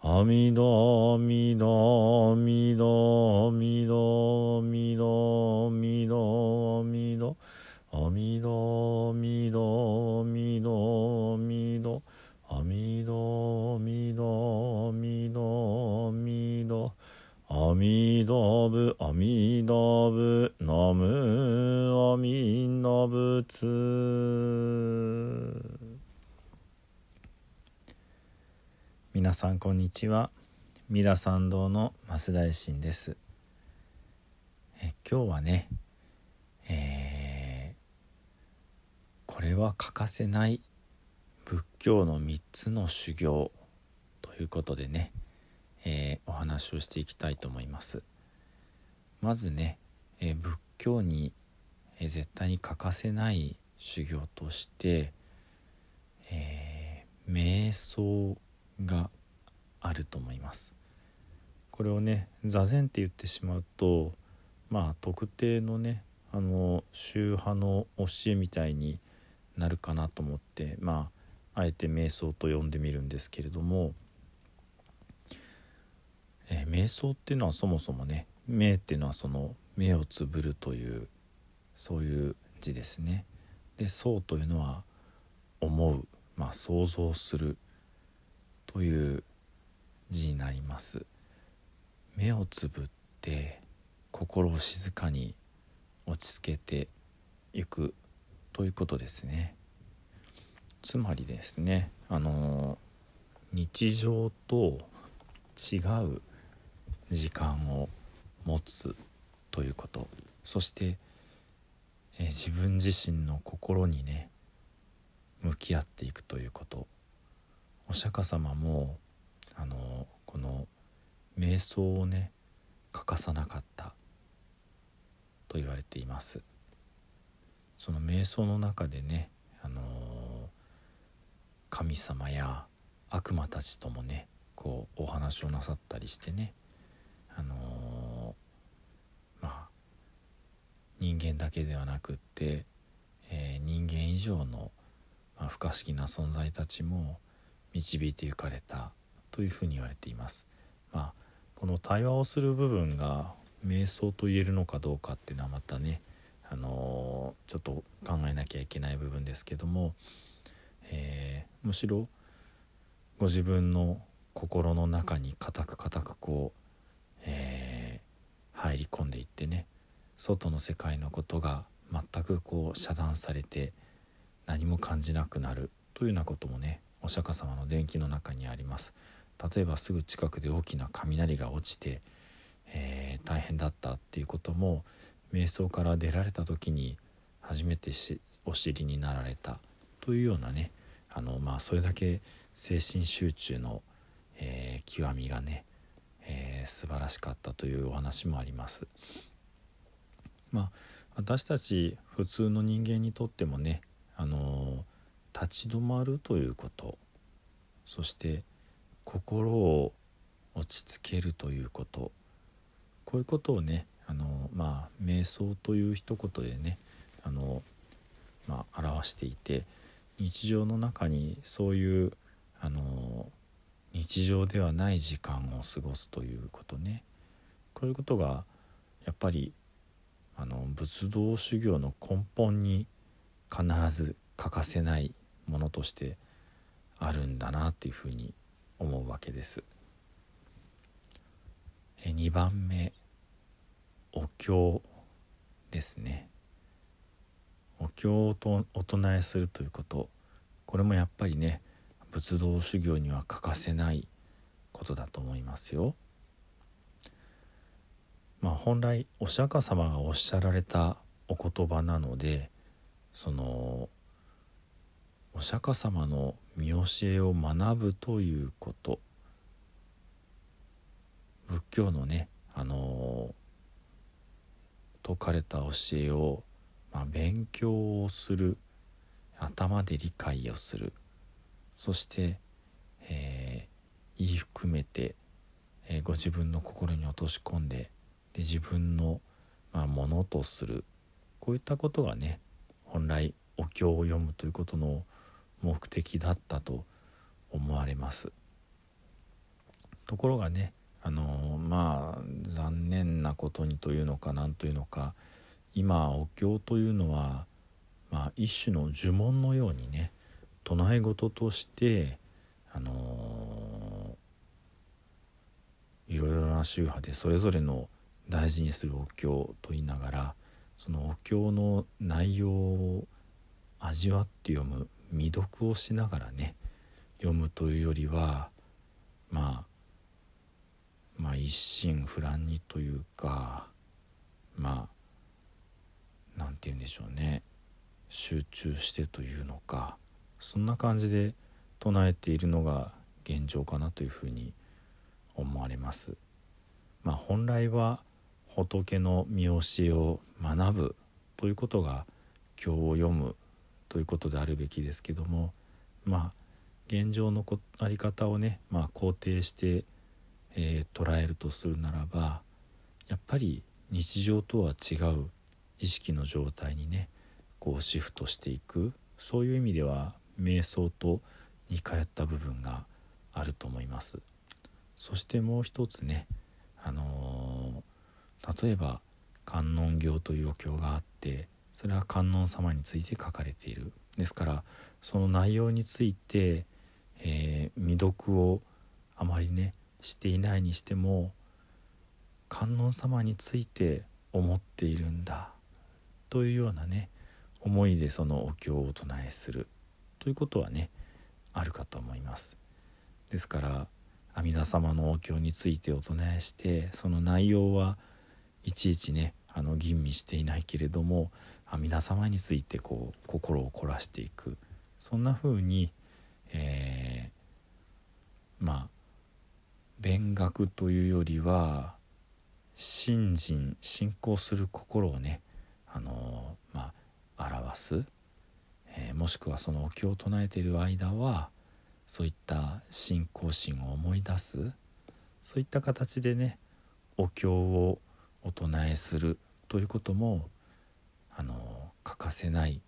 阿弥陀弥陀弥陀弥陀弥陀弥陀弥陀阿弥陀弥陀弥陀弥陀阿弥陀弥陀弥陀弥陀阿弥陀仏阿弥陀仏ナムアミダ仏皆さんこんにちは。三田参道の増大臣です。え今日はねえーこれは欠かせない仏教の3つの修行ということでね、えーお話をしていきたいと思います。まずね、えー仏教に、え絶対に欠かせない修行として、え瞑想があると思いますこれをね座禅って言ってしまうとまあ特定のねあの宗派の教えみたいになるかなと思ってまああえて瞑想と呼んでみるんですけれども、えー瞑想っていうのはそもそもね目っていうのはその目をつぶるというそういう字ですね。で想というのは思う、まあ、想像するという字になります。目をつぶって心を静かに落ち着けていくということですね。つまりですねあの日常と違う時間を持つということそして、え自分自身の心にね向き合っていくということお釈迦様もあのこの瞑想をね欠かさなかったと言われています。その瞑想の中でねあの神様や悪魔たちともねこうお話をなさったりしてねあのまあ人間だけではなくって、えー人間以上の、まあ、不可思議な存在たちも導いてゆかれたというふうに言われています。まあ、この対話をする部分が瞑想と言えるのかどうかっていうのはまたね、あのちょっと考えなきゃいけない部分ですけども、えーむしろご自分の心の中に固く固くこう、えー入り込んでいってね外の世界のことが全くこう遮断されて何も感じなくなるというようなこともねお釈迦様の伝記の中にあります例えばすぐ近くで大きな雷が落ちて、えー大変だったっていうことも瞑想から出られた時に初めてしお知りになられたというようなねあの、まあ、それだけ精神集中の、えー極みがね、えー素晴らしかったというお話もあります。まあ私たち普通の人間にとってもね、あの立ち止まるということ。そして心を落ち着けるということ。こういうことをねあのまあ瞑想という一言でねあの、まあ、表していて日常の中にそういうあの日常ではない時間を過ごすということね。こういうことがやっぱりあの仏道修行の根本に必ず欠かせないものとしてあるんだなっていうふうに思うわけです。2番目お経ですねお経とお唱えするということこれもやっぱりね仏道修行には欠かせないことだと思いますよ。まあ本来お釈迦様がおっしゃられたお言葉なのでそのお釈迦様の見教えを学ぶということ。仏教のねあの説かれた教えを、まあ、勉強をする頭で理解をする。そして、えー、言い含めて、えー、ご自分の心に落とし込んでで自分の、まあ、ものとする。こういったことがね本来お経を読むということの目的だったと思われます。ところがねあのまあ残念なことにというのか何というのか今お経というのは、まあ、一種の呪文のようにね唱え事としてあのいろいろな宗派でそれぞれの大事にするお経と言いながらそのお経の内容を味わって読む未読をしながらね読むというよりはまあまあ一心不乱にというかまあなんて言うんでしょうね集中してというのかそんな感じで唱えているのが現状かなというふうに思われます。まあ、本来は仏の見教えを学ぶということが経を読むということであるべきですけどもまあ現状のあり方をね、まあ、肯定して、えー、捉えるとするならばやっぱり日常とは違う意識の状態にねこうシフトしていく。そういう意味では瞑想と似通った部分があると思います。そしてもう一つねあのー、例えば観音経というお経があってそれは観音様について書かれている。ですからその内容について、えー、未読をあまりねしていないにしても観音様について思っているんだ。というようなね思いでそのお経をお唱えする。ということはねあるかと思います。ですから阿弥陀様のお経についてお唱えしてその内容はいちいちねあの吟味していないけれども阿弥陀様についてこう心を凝らしていく。そんな風に、えー、まあ勉学というよりは信心信仰する心をねあのまあ表す、えー、もしくはそのお経を唱えている間はそういった信仰心を思い出す。そういった形でねお経をお唱えするということもあの欠かせない、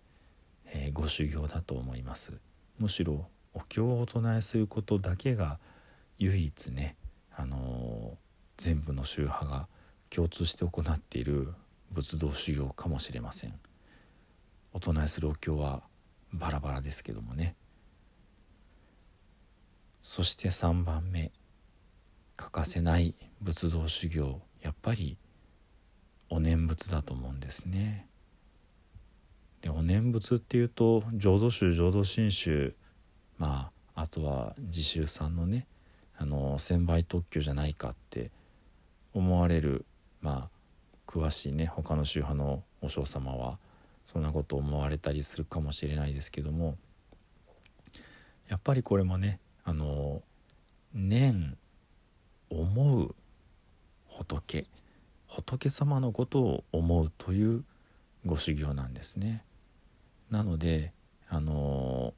えー、ご修行だと思います。むしろお経をお唱えすることだけが唯一ね、あの全部の宗派が共通して行っている仏道修行かもしれません。お唱えするお経はバラバラですけどもね。そして3番目欠かせない仏道修行やっぱりお念仏だと思うんですね。でお念仏っていうと浄土宗浄土真宗まああとは自宗さんのねあの専売特許じゃないかって思われるまあ詳しいね他の宗派の和尚様はそんなこと思われたりするかもしれないですけどもやっぱりこれもねあの念思う仏仏様のことを思うというご修行なんですね。なのであの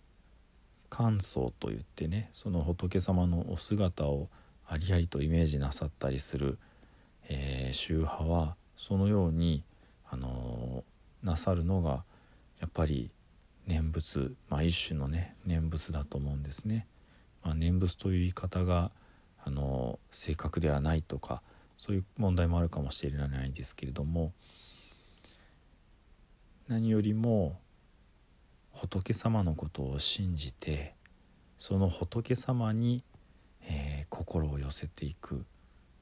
観想といってねその仏様のお姿をありありとイメージなさったりする、えー、宗派はそのようにあのなさるのがやっぱり念仏、まあ、一種のね念仏だと思うんですね。まあ、念仏という言い方があの正確ではないとかそういう問題もあるかもしれないんですけれども何よりも仏様のことを信じてその仏様に、えー、心を寄せていく。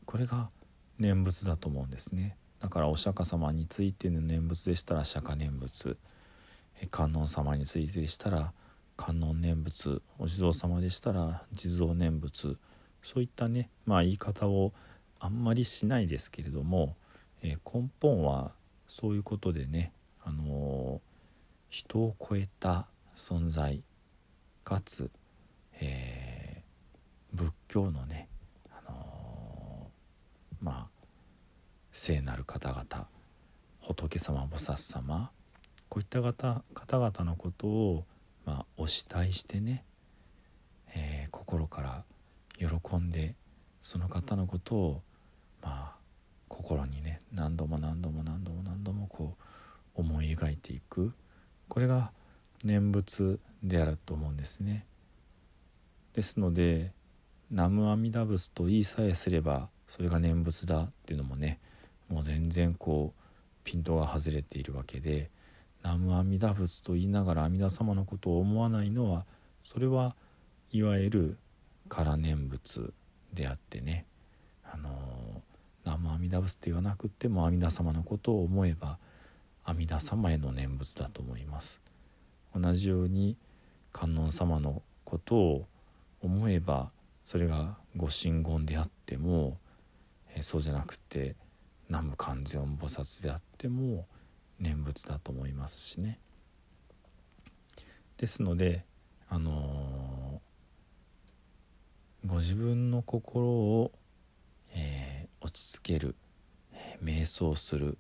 これが念仏だと思うんですね。だからお釈迦様についての念仏でしたら釈迦念仏。観音様についてでしたら観音念仏。お地蔵様でしたら地蔵念仏。そういったねまあ言い方をあんまりしないですけれども、えー、根本はそういうことでね、あのー、人を超えた存在かつ、えー、仏教のね、あのまあ聖なる方々仏様菩薩様こういった方方々のことを、まあ、お慕いしてね、えー、心から喜んでその方のことをまあ心にね何度も何度も何度も何度もこう思い描いていく。これが念仏であると思うんですね。ですので「南無阿弥陀仏」と言いさえすればそれが念仏だっていうのもねもう全然こうピントが外れているわけで「南無阿弥陀仏」と言いながら阿弥陀様のことを思わないのはそれはいわゆる空念仏であってねあの南無阿弥陀仏って言わなくても阿弥陀様のことを思えば阿弥陀様への念仏だと思います。同じように観音様のことを思えばそれがご神言であっても、そうじゃなくて南無観世音菩薩であっても念仏だと思いますしね。ですのであのー、ご自分の心を、えー、落ち着ける、えー、瞑想する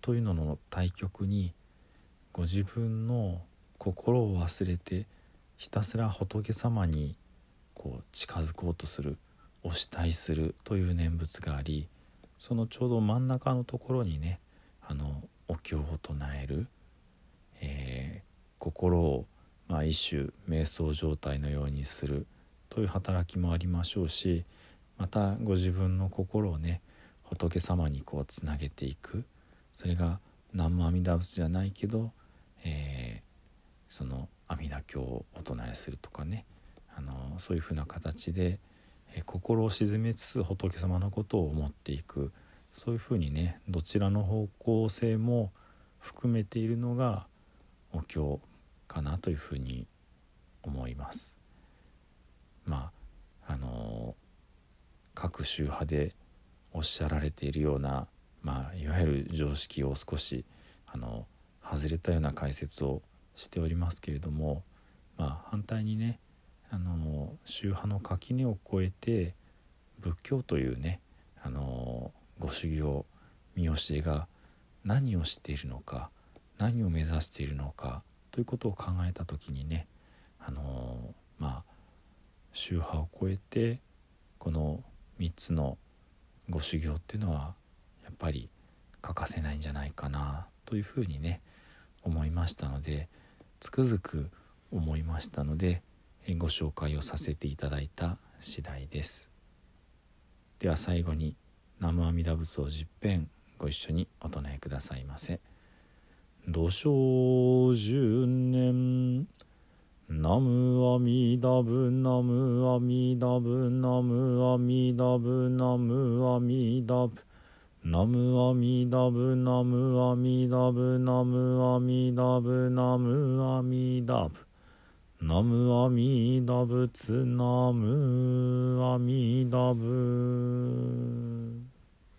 というのの対極にご自分の心を忘れてひたすら仏様にこう近づこうとするお慕いするという念仏がありそのちょうど真ん中のところにねあのお経を唱える、えー、心を、まあ、一種瞑想状態のようにするという働きもありましょうしまたご自分の心をね仏様にこうつなげていくそれが南無阿弥陀仏じゃないけど、えー、その阿弥陀経をお唱えするとかねあのそういうふうな形で、え心を鎮めつつ仏様のことを思っていくそういうふうにねどちらの方向性も含めているのがお経かなというふうに思います。まああの各宗派でおっしゃられているような、まあ、いわゆる常識を少しあの外れたような解説をしておりますけれども、まあ、反対にねあの宗派の垣根を越えて仏教というねあのご修行見教えが何をしているのか何を目指しているのかということを考えた時にねあのまあ宗派を超えてこの3つのご修行っていうのはぱり欠かせないんじゃないかなというふうにね思いましたのでつくづく思いましたのでご紹介をさせていただいた次第です。では最後に南無阿弥陀仏を十遍ご一緒にお唱えくださいませ。土生十年ナムアミダブナムアミダブナムアミダブナムアミダブナムアミダブナムアミダブナムアミダブナムアミダブ。ナムアミダブツナムアミダブ。